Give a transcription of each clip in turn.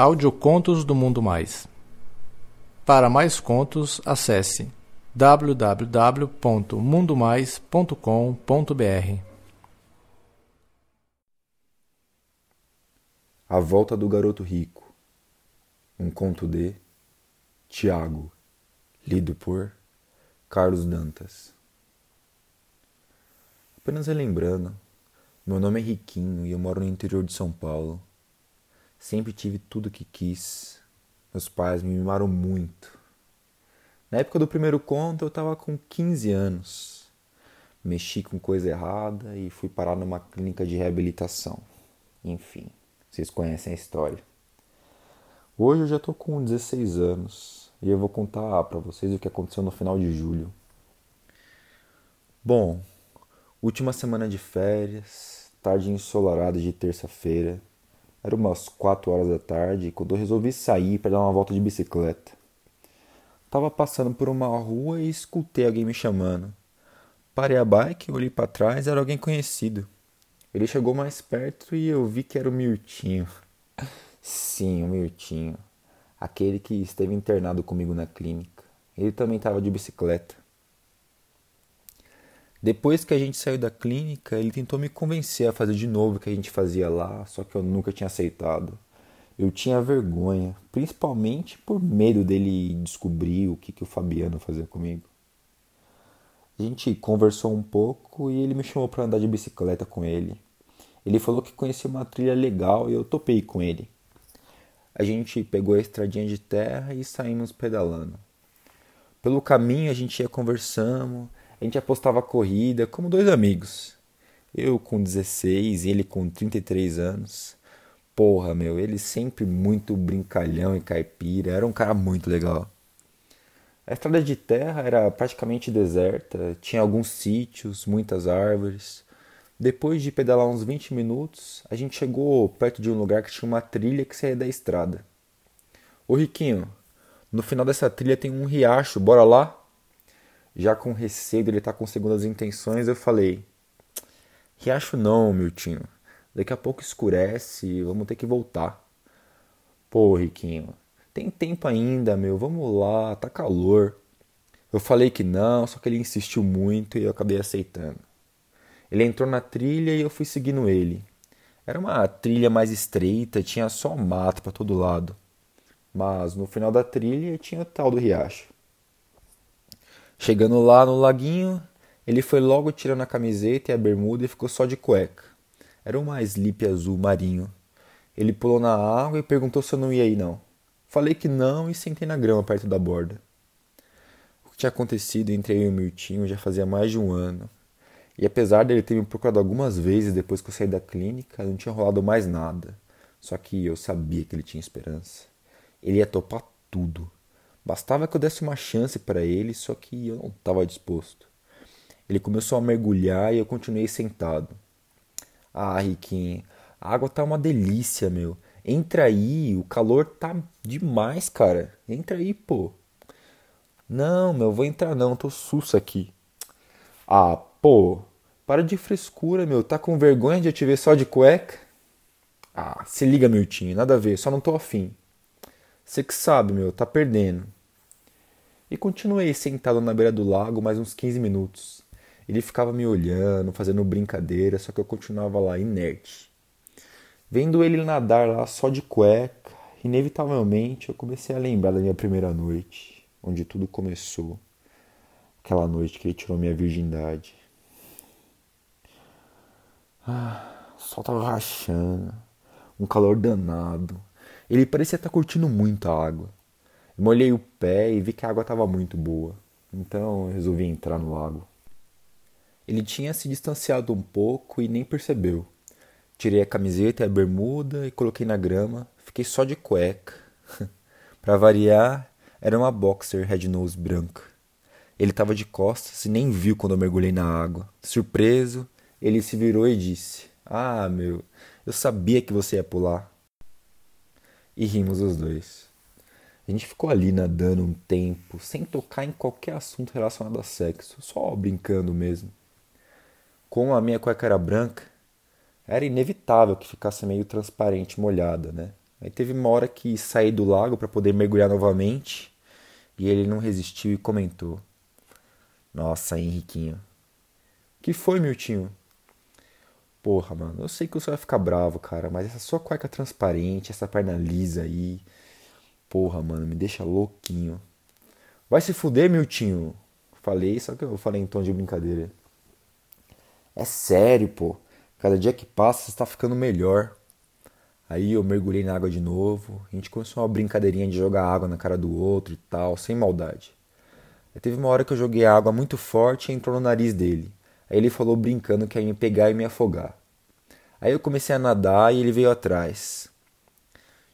Audiocontos do Mundo Mais. Para mais contos, acesse www.mundomais.com.br. A Volta do Garoto Rico. Um conto de Tiago, lido por Carlos Dantas. Apenas relembrando, meu nome é Riquinho e eu moro no interior de São Paulo. Sempre tive tudo que quis. Meus pais me mimaram muito. Na época do primeiro conto, eu estava com 15 anos. Mexi com coisa errada e fui parar numa clínica de reabilitação. Enfim, vocês conhecem a história. Hoje eu já estou com 16 anos e eu vou contar para vocês o que aconteceu no final de julho. Bom, última semana de férias, tarde ensolarada de terça-feira. Era umas 4 horas da tarde quando eu resolvi sair para dar uma volta de bicicleta. Tava passando por uma rua e escutei alguém me chamando. Parei a bike, olhei para trás, era alguém conhecido. Ele chegou mais perto e eu vi que era o Mirtinho. Sim, o Mirtinho. Aquele que esteve internado comigo na clínica. Ele também estava de bicicleta. Depois que a gente saiu da clínica, ele tentou me convencer a fazer de novo o que a gente fazia lá, só que eu nunca tinha aceitado. Eu tinha vergonha, principalmente por medo dele descobrir o que, que o Fabiano fazia comigo. A gente conversou um pouco e ele me chamou para andar de bicicleta com ele. Ele falou que conhecia uma trilha legal e eu topei com ele. A gente pegou a estradinha de terra e saímos pedalando. Pelo caminho a gente ia conversando a gente apostava corrida como dois amigos. Eu com 16, ele com 33 anos. Porra, meu, ele sempre muito brincalhão e caipira, era um cara muito legal. A estrada de terra era praticamente deserta, tinha alguns sítios, muitas árvores. Depois de pedalar uns 20 minutos, a gente chegou perto de um lugar que tinha uma trilha que saía da estrada. Ô Riquinho, no final dessa trilha tem um riacho, bora lá? Já com receio dele estar tá com segundas intenções, eu falei: Riacho não, Miltinho. Daqui a pouco escurece, vamos ter que voltar. Pô, Riquinho, tem tempo ainda, meu, vamos lá, tá calor. Eu falei que não, só que ele insistiu muito e eu acabei aceitando. Ele entrou na trilha e eu fui seguindo ele. Era uma trilha mais estreita, tinha só mato para todo lado. Mas no final da trilha tinha o tal do riacho. Chegando lá no laguinho, ele foi logo tirando a camiseta e a bermuda e ficou só de cueca. Era uma slip azul marinho. Ele pulou na água e perguntou se eu não ia ir não. Falei que não e sentei na grama perto da borda. O que tinha acontecido entre eu e o Mirtinho já fazia mais de um ano. E apesar dele ter me procurado algumas vezes depois que eu saí da clínica, não tinha rolado mais nada. Só que eu sabia que ele tinha esperança. Ele ia topar tudo. Bastava que eu desse uma chance para ele, só que eu não estava disposto. Ele começou a mergulhar e eu continuei sentado. Ah, Riquinho, a água tá uma delícia, meu. Entra aí, o calor tá demais, cara. Entra aí, pô. Não, meu, vou entrar não, tô sussa aqui. Ah, pô, para de frescura, meu. Tá com vergonha de eu te ver só de cueca? Ah, se liga, Miltinho, nada a ver, só não tô afim. Você que sabe, meu, tá perdendo. E continuei sentado na beira do lago mais uns 15 minutos. Ele ficava me olhando, fazendo brincadeira, só que eu continuava lá inerte. Vendo ele nadar lá só de cueca, inevitavelmente eu comecei a lembrar da minha primeira noite, onde tudo começou. Aquela noite que ele tirou minha virgindade. Ah, o sol tava rachando, um calor danado. Ele parecia estar curtindo muito a água. Molhei o pé e vi que a água estava muito boa. Então resolvi entrar no lago. Ele tinha se distanciado um pouco e nem percebeu. Tirei a camiseta e a bermuda e coloquei na grama. Fiquei só de cueca. Para variar, era uma boxer red nose branca. Ele estava de costas e nem viu quando eu mergulhei na água. Surpreso, ele se virou e disse: Ah, meu, eu sabia que você ia pular e rimos os dois. A gente ficou ali nadando um tempo, sem tocar em qualquer assunto relacionado a sexo, só brincando mesmo. Como a minha cueca era branca, era inevitável que ficasse meio transparente molhada, né? Aí teve uma hora que saí do lago para poder mergulhar novamente e ele não resistiu e comentou: Nossa, Henriquinho. Que foi, Miltinho? Porra, mano, eu sei que você vai ficar bravo, cara, mas essa sua cueca transparente, essa perna lisa aí. Porra, mano, me deixa louquinho. Vai se fuder, Miltinho. Falei, só que eu falei em tom de brincadeira. É sério, pô. Cada dia que passa você tá ficando melhor. Aí eu mergulhei na água de novo. A gente começou uma brincadeirinha de jogar água na cara do outro e tal, sem maldade. Aí teve uma hora que eu joguei água muito forte e entrou no nariz dele. Aí ele falou brincando que ia me pegar e me afogar. Aí eu comecei a nadar e ele veio atrás.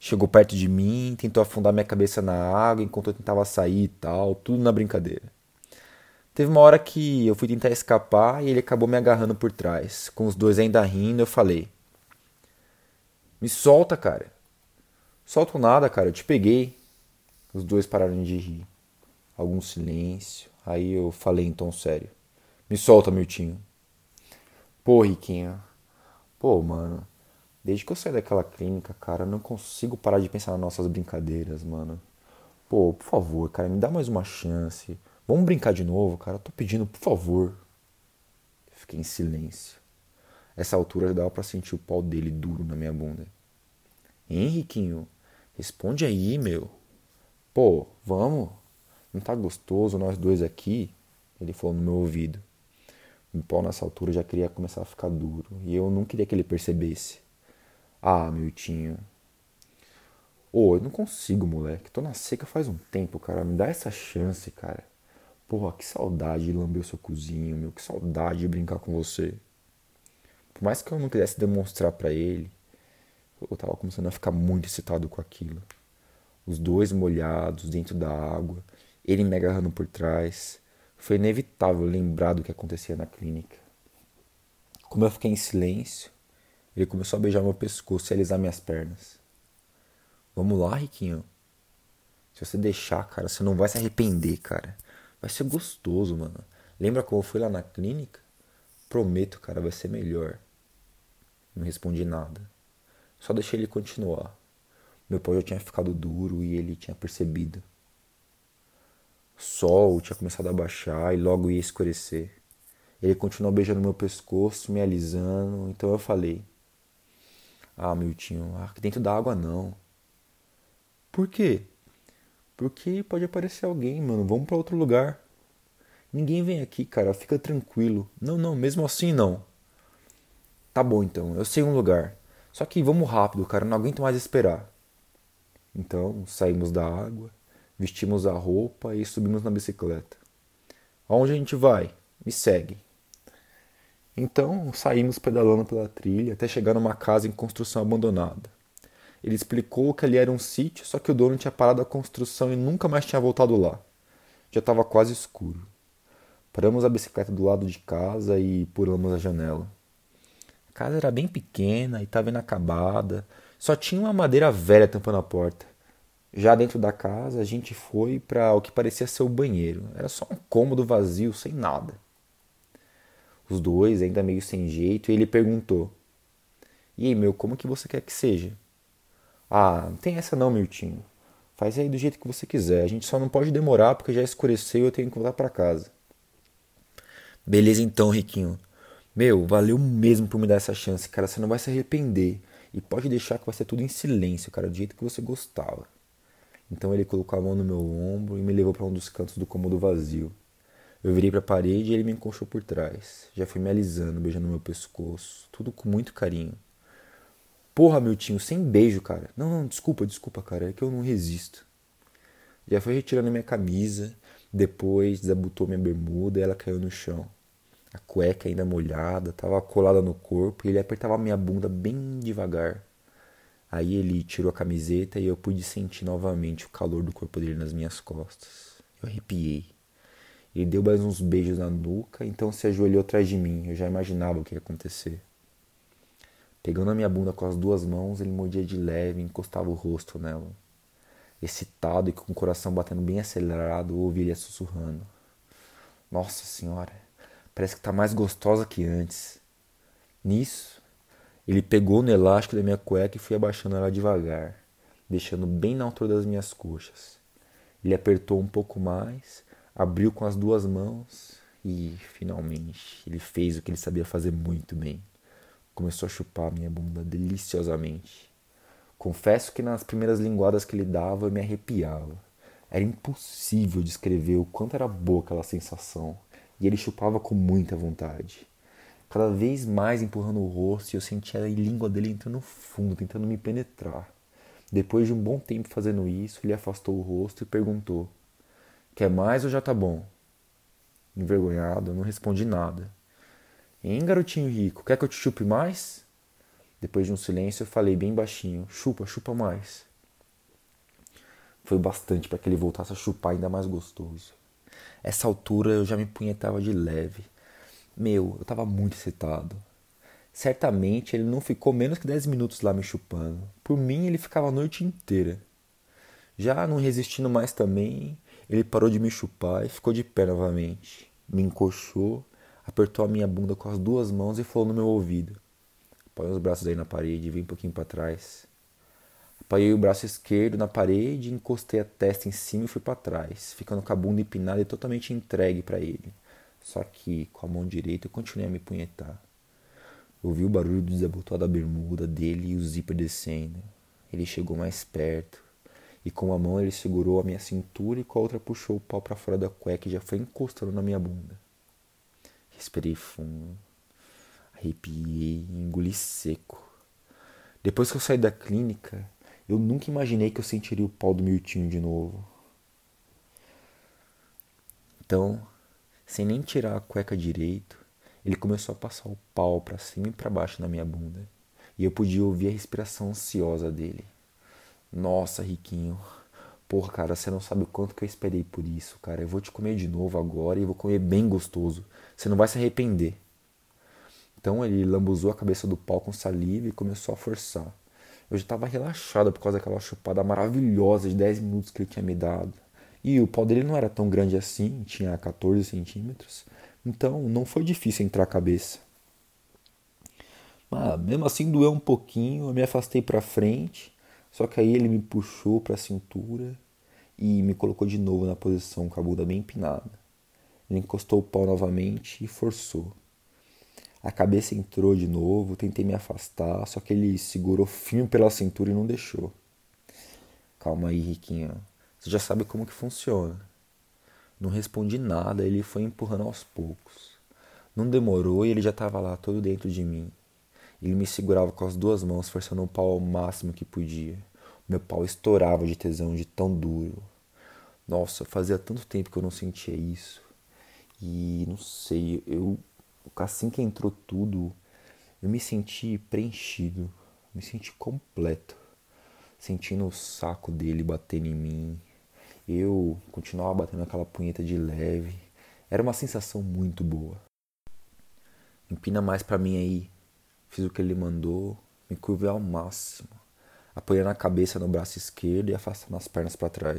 Chegou perto de mim, tentou afundar minha cabeça na água enquanto eu tentava sair e tal, tudo na brincadeira. Teve uma hora que eu fui tentar escapar e ele acabou me agarrando por trás. Com os dois ainda rindo, eu falei: me solta, cara. Solto nada, cara. Eu te peguei. Os dois pararam de rir. Algum silêncio. Aí eu falei em tom sério. Me solta, Miltinho. Pô, Riquinho. Pô, mano. Desde que eu saí daquela clínica, cara, eu não consigo parar de pensar nas nossas brincadeiras, mano. Pô, por favor, cara, me dá mais uma chance. Vamos brincar de novo, cara. Eu tô pedindo, por favor. Fiquei em silêncio. Essa altura dava para sentir o pau dele duro na minha bunda. Henriquinho, responde aí, meu. Pô, vamos? Não tá gostoso nós dois aqui? Ele falou no meu ouvido. O pau nessa altura já queria começar a ficar duro e eu não queria que ele percebesse. Ah, Miltinho. Ô, oh, eu não consigo, moleque. Tô na seca faz um tempo, cara. Me dá essa chance, cara. Porra, que saudade de lamber o seu cozinho, meu. Que saudade de brincar com você. Por mais que eu não quisesse demonstrar para ele, eu tava começando a ficar muito excitado com aquilo. Os dois molhados dentro da água, ele me agarrando por trás. Foi inevitável lembrar do que acontecia na clínica. Como eu fiquei em silêncio, ele começou a beijar meu pescoço e alisar minhas pernas. Vamos lá, Riquinho. Se você deixar, cara, você não vai se arrepender, cara. Vai ser gostoso, mano. Lembra como eu fui lá na clínica? Prometo, cara, vai ser melhor. Não respondi nada. Só deixei ele continuar. Meu pau já tinha ficado duro e ele tinha percebido. Sol tinha começado a baixar e logo ia escurecer. Ele continuou beijando meu pescoço, me alisando, então eu falei: Ah, Miltinho, aqui dentro da água não. Por quê? Porque pode aparecer alguém, mano. Vamos para outro lugar. Ninguém vem aqui, cara. Fica tranquilo. Não, não, mesmo assim não. Tá bom então, eu sei um lugar. Só que vamos rápido, cara, não aguento mais esperar. Então saímos da água, vestimos a roupa e subimos na bicicleta. Aonde a gente vai? Me segue. Então saímos pedalando pela trilha até chegar numa casa em construção abandonada. Ele explicou que ali era um sítio, só que o dono tinha parado a construção e nunca mais tinha voltado lá. Já estava quase escuro. Paramos a bicicleta do lado de casa e pulamos a janela. A casa era bem pequena e estava inacabada. Só tinha uma madeira velha tampando a porta. Já dentro da casa, a gente foi para o que parecia ser o banheiro. Era só um cômodo vazio, sem nada. Os dois, ainda meio sem jeito, e ele perguntou: E aí, meu, como que você quer que seja? Ah, não tem essa não, Miltinho. Faz aí do jeito que você quiser. A gente só não pode demorar porque já escureceu e eu tenho que voltar para casa. Beleza então, Riquinho. Meu, valeu mesmo por me dar essa chance, cara. Você não vai se arrepender. E pode deixar que vai ser tudo em silêncio, cara, do jeito que você gostava. Então ele colocou a mão no meu ombro e me levou para um dos cantos do cômodo vazio. Eu virei para a parede e ele me encoxou por trás. Já foi me alisando, beijando meu pescoço, tudo com muito carinho. Porra, meu tio, sem beijo, cara. Não, não, desculpa, desculpa, cara, é que eu não resisto. Já foi retirando minha camisa, depois desabotou minha bermuda e ela caiu no chão a cueca ainda molhada, tava colada no corpo e ele apertava minha bunda bem devagar. Aí ele tirou a camiseta e eu pude sentir novamente o calor do corpo dele nas minhas costas. Eu arrepiei. Ele deu mais uns beijos na nuca, então se ajoelhou atrás de mim. Eu já imaginava o que ia acontecer. Pegando a minha bunda com as duas mãos, ele mordia de leve e encostava o rosto nela. Excitado e com o coração batendo bem acelerado, eu ouvi ele sussurrando. Nossa Senhora, Parece que tá mais gostosa que antes. Nisso, ele pegou no elástico da minha cueca e foi abaixando ela devagar. deixando bem na altura das minhas coxas. Ele apertou um pouco mais, abriu com as duas mãos e, finalmente, ele fez o que ele sabia fazer muito bem. Começou a chupar minha bunda deliciosamente. Confesso que nas primeiras linguadas que ele dava eu me arrepiava. Era impossível descrever o quanto era boa aquela sensação, e ele chupava com muita vontade. Cada vez mais empurrando o rosto e eu sentia a língua dele entrando no fundo, tentando me penetrar. Depois de um bom tempo fazendo isso, ele afastou o rosto e perguntou: Quer mais ou já tá bom? Envergonhado, eu não respondi nada. Hein, garotinho rico, quer que eu te chupe mais? Depois de um silêncio, eu falei bem baixinho: Chupa, chupa mais. Foi bastante para que ele voltasse a chupar ainda mais gostoso. Essa altura eu já me punhetava de leve. Meu, eu tava muito excitado. Certamente ele não ficou menos que dez minutos lá me chupando. Por mim, ele ficava a noite inteira. Já não resistindo mais também, ele parou de me chupar e ficou de pé novamente. Me encoxou, apertou a minha bunda com as duas mãos e falou no meu ouvido: Põe os braços aí na parede e vem um pouquinho para trás. Apoiei o braço esquerdo na parede, encostei a testa em cima e fui para trás, ficando com a bunda empinada e totalmente entregue para ele. Só que com a mão direita eu continuei a me punhetar. Ouvi o barulho do desabotoado da bermuda dele e o zíper descendo. Ele chegou mais perto, e com uma mão ele segurou a minha cintura e com a outra puxou o pau para fora da cueca e já foi encostando na minha bunda. Respirei fundo, arrepiei engoli seco. Depois que eu saí da clínica, eu nunca imaginei que eu sentiria o pau do Mirtinho de novo. Então, sem nem tirar a cueca direito, ele começou a passar o pau para cima e para baixo na minha bunda. E eu podia ouvir a respiração ansiosa dele. Nossa, Riquinho. Porra, cara, você não sabe o quanto que eu esperei por isso, cara. Eu vou te comer de novo agora e vou comer bem gostoso. Você não vai se arrepender. Então ele lambuzou a cabeça do pau com saliva e começou a forçar. Eu já estava relaxado por causa daquela chupada maravilhosa de 10 minutos que ele tinha me dado. E o pau dele não era tão grande assim, tinha 14 centímetros. Então não foi difícil entrar a cabeça. Mas mesmo assim doeu um pouquinho, eu me afastei para frente só que aí ele me puxou para a cintura e me colocou de novo na posição com a bunda bem empinada. Ele encostou o pau novamente e forçou. A cabeça entrou de novo, tentei me afastar, só que ele segurou firme pela cintura e não deixou. Calma aí, Riquinho. Você já sabe como que funciona. Não respondi nada, ele foi empurrando aos poucos. Não demorou e ele já estava lá todo dentro de mim. Ele me segurava com as duas mãos, forçando o pau ao máximo que podia. Meu pau estourava de tesão de tão duro. Nossa, fazia tanto tempo que eu não sentia isso. E não sei, eu assim que entrou tudo, eu me senti preenchido, me senti completo, sentindo o saco dele batendo em mim. Eu continuava batendo aquela punheta de leve. Era uma sensação muito boa. Empina mais para mim aí, Fiz o que ele mandou, me curvei ao máximo, apoiando a cabeça no braço esquerdo e afastando as pernas para trás.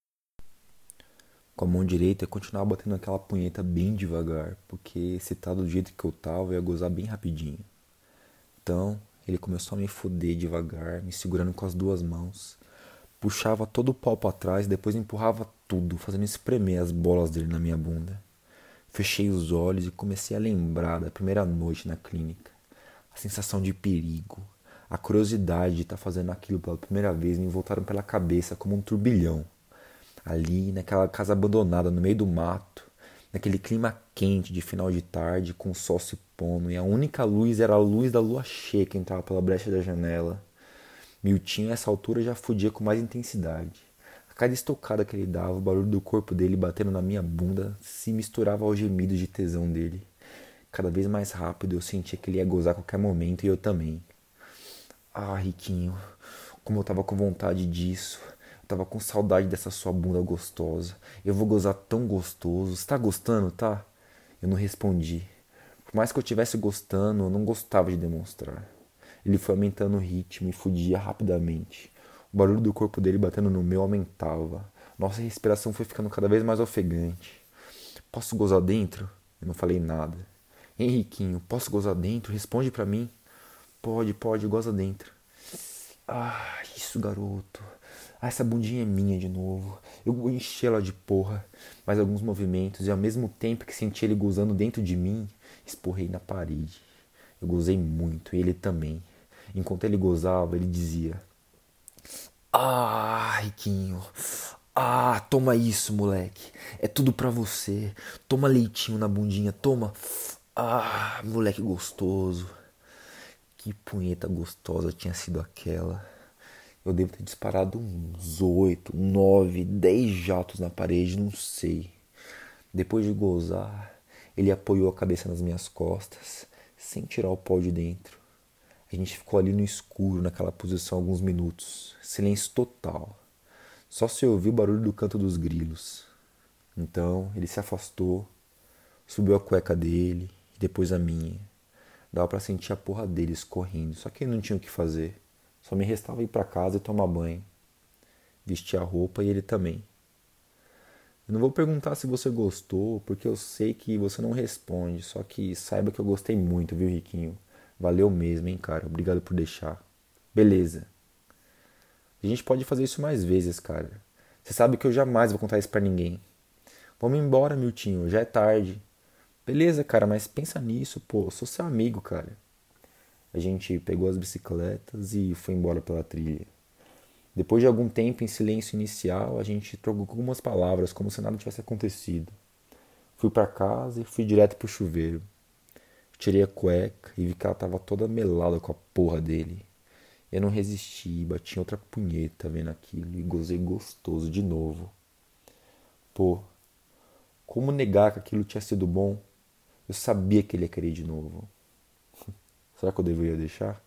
Com a mão direita eu continuava batendo aquela punheta bem devagar, porque se tá do jeito que eu tava, eu ia gozar bem rapidinho. Então, ele começou a me foder devagar, me segurando com as duas mãos. Puxava todo o pau para trás, depois empurrava tudo, fazendo espremer as bolas dele na minha bunda. Fechei os olhos e comecei a lembrar da primeira noite na clínica a sensação de perigo, a curiosidade de estar tá fazendo aquilo pela primeira vez me voltaram pela cabeça como um turbilhão. Ali, naquela casa abandonada no meio do mato, naquele clima quente de final de tarde, com o sol se pondo, e a única luz era a luz da lua cheia que entrava pela brecha da janela. Miltinho, a essa altura, já fudia com mais intensidade. A cada estocada que ele dava, o barulho do corpo dele batendo na minha bunda se misturava ao gemido de tesão dele. Cada vez mais rápido eu sentia que ele ia gozar a qualquer momento e eu também. Ah, Riquinho, como eu tava com vontade disso. Eu tava com saudade dessa sua bunda gostosa. Eu vou gozar tão gostoso. Você tá gostando, tá? Eu não respondi. Por mais que eu estivesse gostando, eu não gostava de demonstrar. Ele foi aumentando o ritmo e fudia rapidamente. O barulho do corpo dele batendo no meu aumentava. Nossa respiração foi ficando cada vez mais ofegante. Posso gozar dentro? Eu não falei nada. Henriquinho, posso gozar dentro? Responde para mim. Pode, pode, goza dentro. Ah, isso, garoto. Ah, essa bundinha é minha de novo. Eu enchi ela de porra, mais alguns movimentos, e ao mesmo tempo que senti ele gozando dentro de mim, esporrei na parede. Eu gozei muito, e ele também. Enquanto ele gozava, ele dizia: Ah, Riquinho, ah, toma isso, moleque. É tudo pra você. Toma leitinho na bundinha, toma. Ah, moleque gostoso. Que punheta gostosa tinha sido aquela. Eu devo ter disparado uns oito, nove, dez jatos na parede, não sei. Depois de gozar, ele apoiou a cabeça nas minhas costas, sem tirar o pó de dentro. A gente ficou ali no escuro, naquela posição, alguns minutos. Silêncio total. Só se ouviu o barulho do canto dos grilos. Então ele se afastou, subiu a cueca dele e depois a minha. Dava para sentir a porra dele escorrendo, só que ele não tinha o que fazer. Só me restava ir para casa e tomar banho. Vestir a roupa e ele também. Eu não vou perguntar se você gostou, porque eu sei que você não responde. Só que saiba que eu gostei muito, viu, Riquinho? Valeu mesmo, hein, cara? Obrigado por deixar. Beleza. A gente pode fazer isso mais vezes, cara. Você sabe que eu jamais vou contar isso para ninguém. Vamos embora, Miltinho, já é tarde. Beleza, cara, mas pensa nisso, pô, eu sou seu amigo, cara. A gente pegou as bicicletas e foi embora pela trilha. Depois de algum tempo em silêncio inicial, a gente trocou algumas palavras como se nada tivesse acontecido. Fui para casa e fui direto pro chuveiro. Tirei a cueca e vi que ela tava toda melada com a porra dele. Eu não resisti, bati outra punheta vendo aquilo e gozei gostoso de novo. Pô, como negar que aquilo tinha sido bom? Eu sabia que ele ia querer de novo. Será que eu deveria deixar?